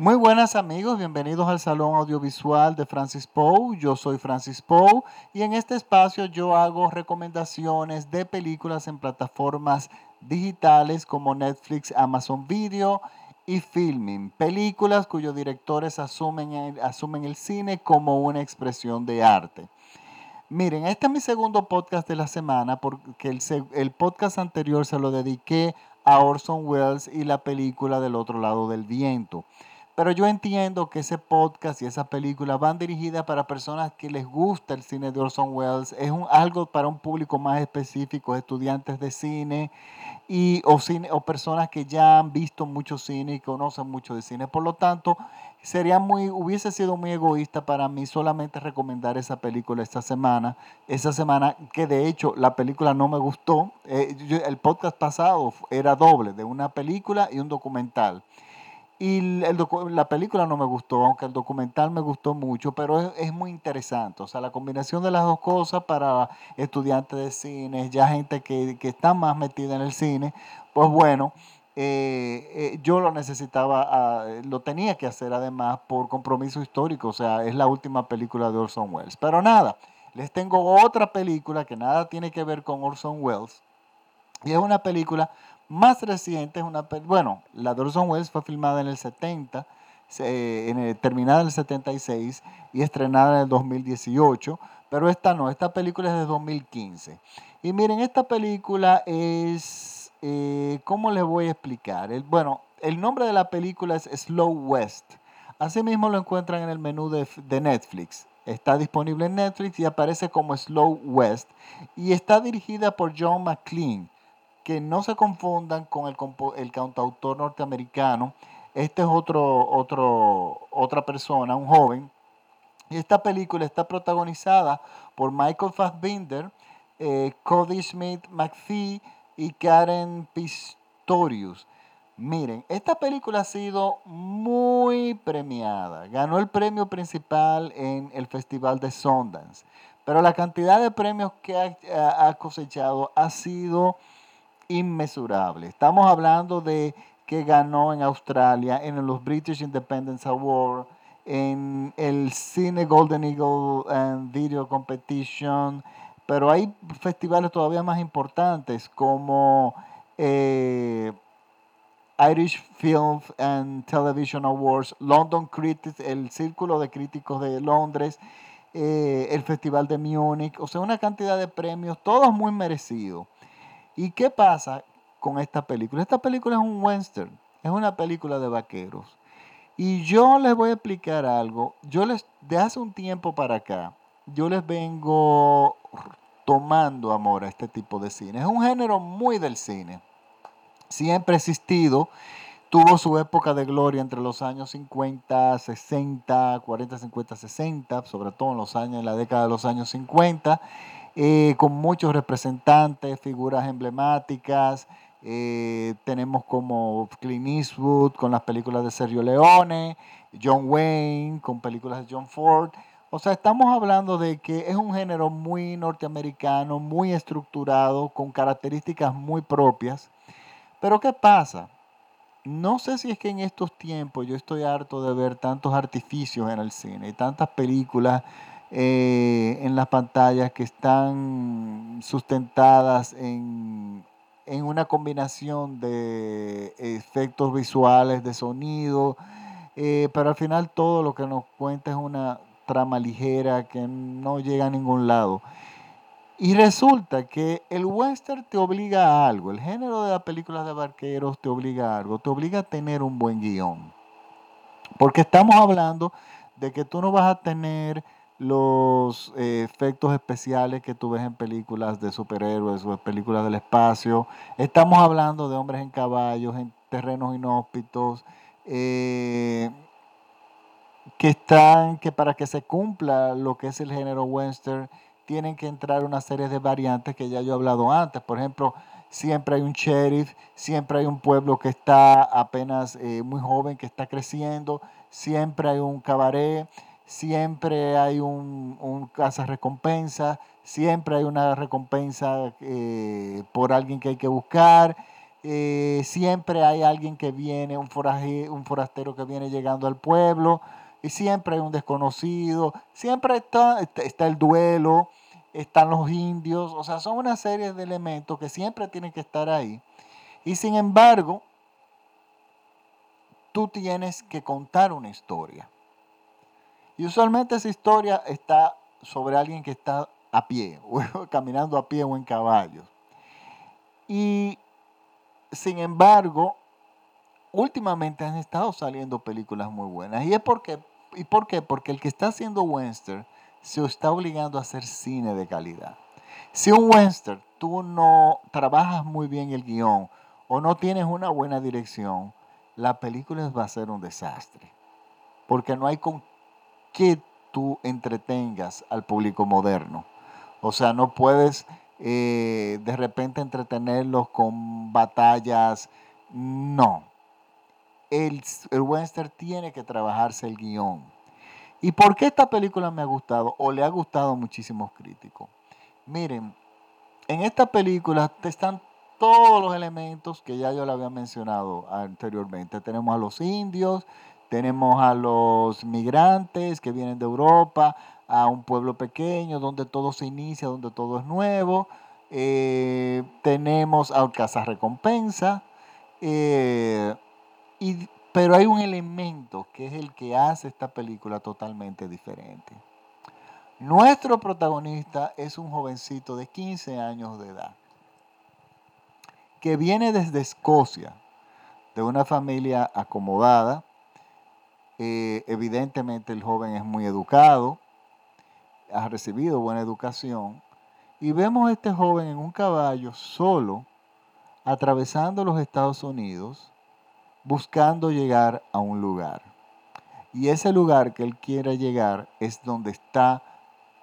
Muy buenas amigos, bienvenidos al Salón Audiovisual de Francis Poe. Yo soy Francis Poe y en este espacio yo hago recomendaciones de películas en plataformas digitales como Netflix, Amazon Video y Filming. Películas cuyos directores asumen el, asumen el cine como una expresión de arte. Miren, este es mi segundo podcast de la semana porque el, el podcast anterior se lo dediqué a Orson Welles y la película del otro lado del viento. Pero yo entiendo que ese podcast y esa película van dirigidas para personas que les gusta el cine de Orson Welles. Es un, algo para un público más específico, estudiantes de cine y, o, cine, o personas que ya han visto mucho cine y conocen mucho de cine. Por lo tanto, sería muy, hubiese sido muy egoísta para mí solamente recomendar esa película esta semana. Esa semana que de hecho la película no me gustó. Eh, el podcast pasado era doble, de una película y un documental. Y el la película no me gustó, aunque el documental me gustó mucho, pero es, es, muy interesante. O sea, la combinación de las dos cosas para estudiantes de cine, ya gente que, que está más metida en el cine, pues bueno, eh, eh, yo lo necesitaba, ah, lo tenía que hacer además por compromiso histórico. O sea, es la última película de Orson Welles. Pero nada, les tengo otra película que nada tiene que ver con Orson Welles. Y es una película más reciente es una, bueno, la Orson Welles fue filmada en el 70, en terminada en el 76 y estrenada en el 2018, pero esta no, esta película es de 2015. Y miren, esta película es, eh, ¿cómo les voy a explicar? El, bueno, el nombre de la película es Slow West. Asimismo lo encuentran en el menú de, de Netflix. Está disponible en Netflix y aparece como Slow West. Y está dirigida por John McLean que no se confundan con el, el cantautor norteamericano. Este es otro, otro, otra persona, un joven. Y esta película está protagonizada por Michael Fassbinder, eh, Cody Smith McPhee y Karen Pistorius. Miren, esta película ha sido muy premiada. Ganó el premio principal en el Festival de Sundance. Pero la cantidad de premios que ha, ha cosechado ha sido inmesurable. Estamos hablando de que ganó en Australia, en los British Independence Award, en el Cine Golden Eagle and Video Competition, pero hay festivales todavía más importantes como eh, Irish Film and Television Awards, London Critics, el Círculo de Críticos de Londres, eh, el Festival de Múnich, o sea, una cantidad de premios, todos muy merecidos. ¿Y qué pasa con esta película? Esta película es un western, es una película de vaqueros. Y yo les voy a explicar algo. Yo les, de hace un tiempo para acá, yo les vengo tomando amor a este tipo de cine. Es un género muy del cine. Siempre ha existido. Tuvo su época de gloria entre los años 50, 60, 40, 50, 60, sobre todo en los años, en la década de los años 50. Eh, con muchos representantes, figuras emblemáticas. Eh, tenemos como Clint Eastwood con las películas de Sergio Leone, John Wayne con películas de John Ford. O sea, estamos hablando de que es un género muy norteamericano, muy estructurado, con características muy propias. Pero ¿qué pasa? No sé si es que en estos tiempos yo estoy harto de ver tantos artificios en el cine, y tantas películas eh, en las pantallas que están sustentadas en, una combinación de efectos visuales, de sonido, eh, pero al final todo lo que nos cuenta es una trama ligera que no llega a ningún lado. Y resulta que el western te obliga a algo, el género de las películas de barqueros te obliga a algo, te obliga a tener un buen guion. Porque estamos hablando de que tú no vas a tener los eh, efectos especiales que tú ves en películas de superhéroes o en películas del espacio. Estamos hablando de hombres en caballos, en terrenos inhóspitos, eh, que están, que para que se cumpla lo que es el género western, tienen que entrar una serie de variantes que ya yo he hablado antes. Por ejemplo, siempre hay un sheriff, siempre hay un pueblo que está apenas eh, muy joven, que está creciendo, siempre hay un cabaret siempre hay un, un casa recompensa, siempre hay una recompensa eh, por alguien que hay que buscar. eh, siempre hay alguien que viene, un, un forastero que viene llegando al pueblo, y siempre hay un desconocido, siempre está, está el duelo, están los indios, o sea, son una serie de elementos que siempre tienen que estar ahí. Y sin embargo, tú tienes que contar una historia. Y usualmente esa historia está sobre alguien que está a pie, o caminando a pie o en caballo. Y sin embargo, últimamente han estado saliendo películas muy buenas. ¿Y es porque, ¿y por qué? Porque el que está haciendo western se está obligando a hacer cine de calidad. Si un western tú no trabajas muy bien el guion o no tienes una buena dirección, la película va a ser un desastre. Porque no hay qué tú entretengas al público moderno. O sea, no puedes eh, de repente entretenerlos con batallas. No. El, el western tiene que trabajarse el guion. ¿Y por qué esta película me ha gustado o le ha gustado a muchísimos críticos? Miren, en esta película están todos los elementos que ya yo le había mencionado anteriormente. Tenemos a los indios, tenemos a los migrantes que vienen de Europa, a un pueblo pequeño donde todo se inicia, donde todo es nuevo. Eh, tenemos a Casa Recompensa. Eh, pero hay un elemento que es el que hace esta película totalmente diferente. Nuestro protagonista es un jovencito de 15 años de edad que viene desde Escocia, de una familia acomodada. Eh, evidentemente el joven es muy educado, ha recibido buena educación. Y vemos a este joven en un caballo solo, atravesando los Estados Unidos, buscando llegar a un lugar. Y ese lugar que él quiere llegar es donde está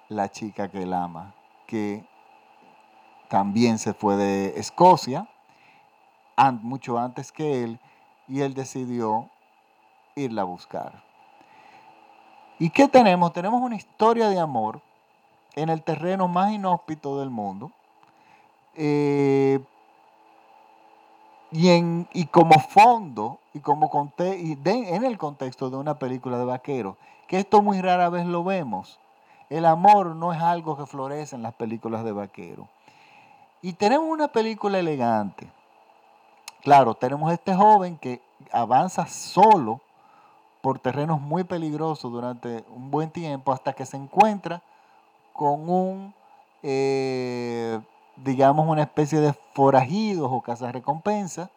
la chica que él ama, que también se fue de Escocia, mucho antes que él, y él decidió irla a buscar. ¿Y qué tenemos? Tenemos una historia de amor en el terreno más inhóspito del mundo. Eh, y, en, y como fondo, y como conté, y en el contexto de una película de vaqueros, que esto muy rara vez lo vemos. El amor no es algo que florece en las películas de vaqueros. Y tenemos una película elegante. Claro, tenemos este joven que avanza solo por terrenos muy peligrosos durante un buen tiempo hasta que se encuentra con un, eh, digamos, una especie de forajidos o casas recompensa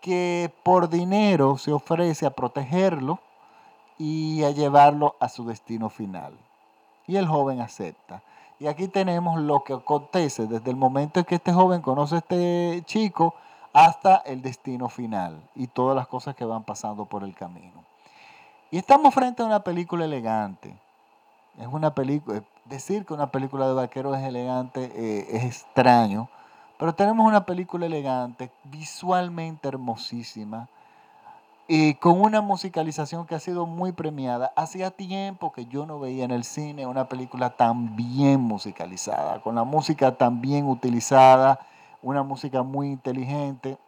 que por dinero se ofrece a protegerlo y a llevarlo a su destino final. Y el joven acepta. Y aquí tenemos lo que acontece desde el momento en que este joven conoce a este chico hasta el destino final y todas las cosas que van pasando por el camino. Y estamos frente a una película elegante. Es una película, decir que una película de vaqueros es elegante eh, es extraño, pero tenemos una película elegante, visualmente hermosísima, y con una musicalización que ha sido muy premiada. Hacía tiempo que yo no veía en el cine una película tan bien musicalizada, con la música tan bien utilizada, una música muy inteligente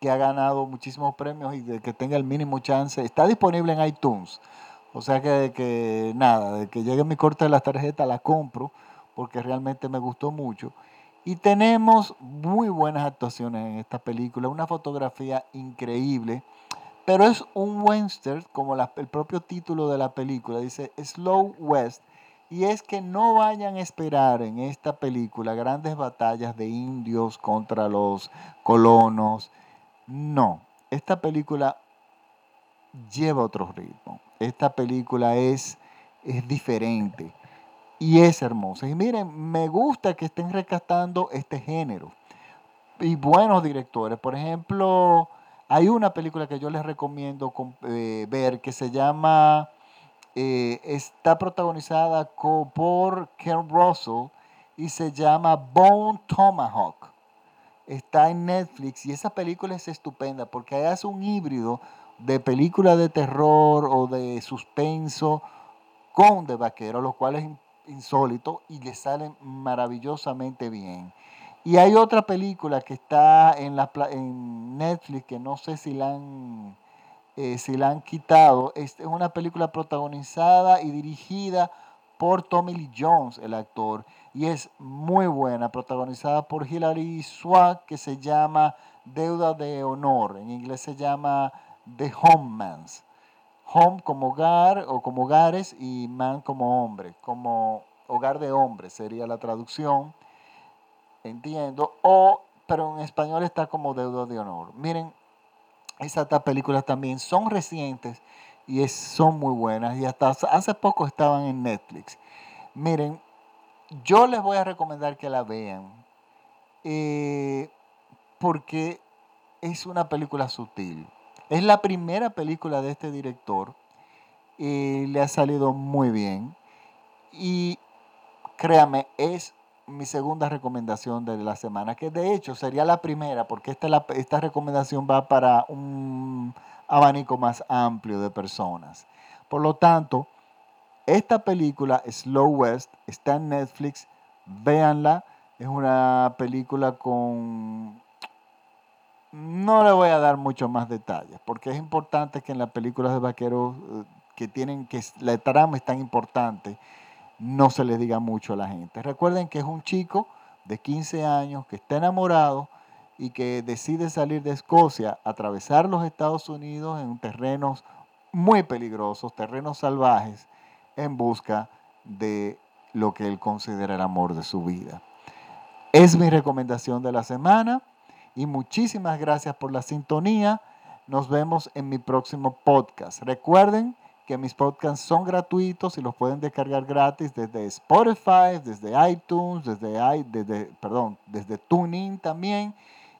que ha ganado muchísimos premios y de que tenga el mínimo chance. Está disponible en iTunes. O sea que, que nada, de que llegue mi corte de la tarjeta la compro porque realmente me gustó mucho. Y tenemos muy buenas actuaciones en esta película, una fotografía increíble, pero es un western, como el propio título de la película, dice Slow West, y es que no vayan a esperar en esta película grandes batallas de indios contra los colonos, no, esta película lleva otro ritmo. Esta película es, es diferente y es hermosa. Y miren, me gusta que estén rescatando este género. Y buenos directores. Por ejemplo, hay una película que yo les recomiendo eh, ver que se llama, eh, está protagonizada por Ken Russell y se llama Bone Tomahawk está en Netflix y esa película es estupenda porque hace un híbrido de película de terror o de suspenso con de vaquero, lo cual es insólito y le salen maravillosamente bien. Y hay otra película que está en, la, Netflix que no sé si la han, eh, si la han quitado. Es una película protagonizada y dirigida por Tommy Lee Jones, el actor. Y es muy buena, protagonizada por Hilary Swank, que se llama Deuda de Honor. En inglés se llama The Homemans. Home como hogar o como hogares y man como hombre, como hogar de hombre sería la traducción entiendo, o, pero en español está como deuda de honor. Miren, esas películas también son recientes y son muy buenas y hasta hace poco estaban en Netflix. Miren, yo les voy a recomendar que la vean eh, porque es una película sutil. Es la primera película de este director y le ha salido muy bien. Y créame, es mi segunda recomendación de la semana, que de hecho sería la primera, porque esta, esta recomendación va para un abanico más amplio de personas. Por lo tanto, esta película, Slow West, está en Netflix, véanla, es una película con... No le voy a dar mucho más detalles, porque es importante que en las películas de vaqueros eh, que tienen que la trama es tan importante no se le diga mucho a la gente. Recuerden que es un chico de 15 años que está enamorado y que decide salir de Escocia, atravesar los Estados Unidos en terrenos muy peligrosos, terrenos salvajes, en busca de lo que él considera el amor de su vida. Es mi recomendación de la semana y muchísimas gracias por la sintonía. Nos vemos en mi próximo podcast. Recuerden que mis podcasts son gratuitos y los pueden descargar gratis desde Spotify, desde iTunes, desde, desde, perdón, desde TuneIn también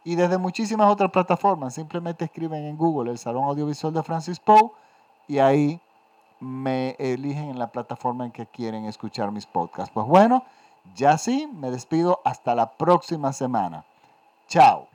y desde muchísimas otras plataformas. Simplemente escriben en Google el Salón Audiovisual de Francis Poe y ahí me eligen en la plataforma en que quieren escuchar mis podcasts. Pues bueno, ya sí, me despido hasta la próxima semana. Chao.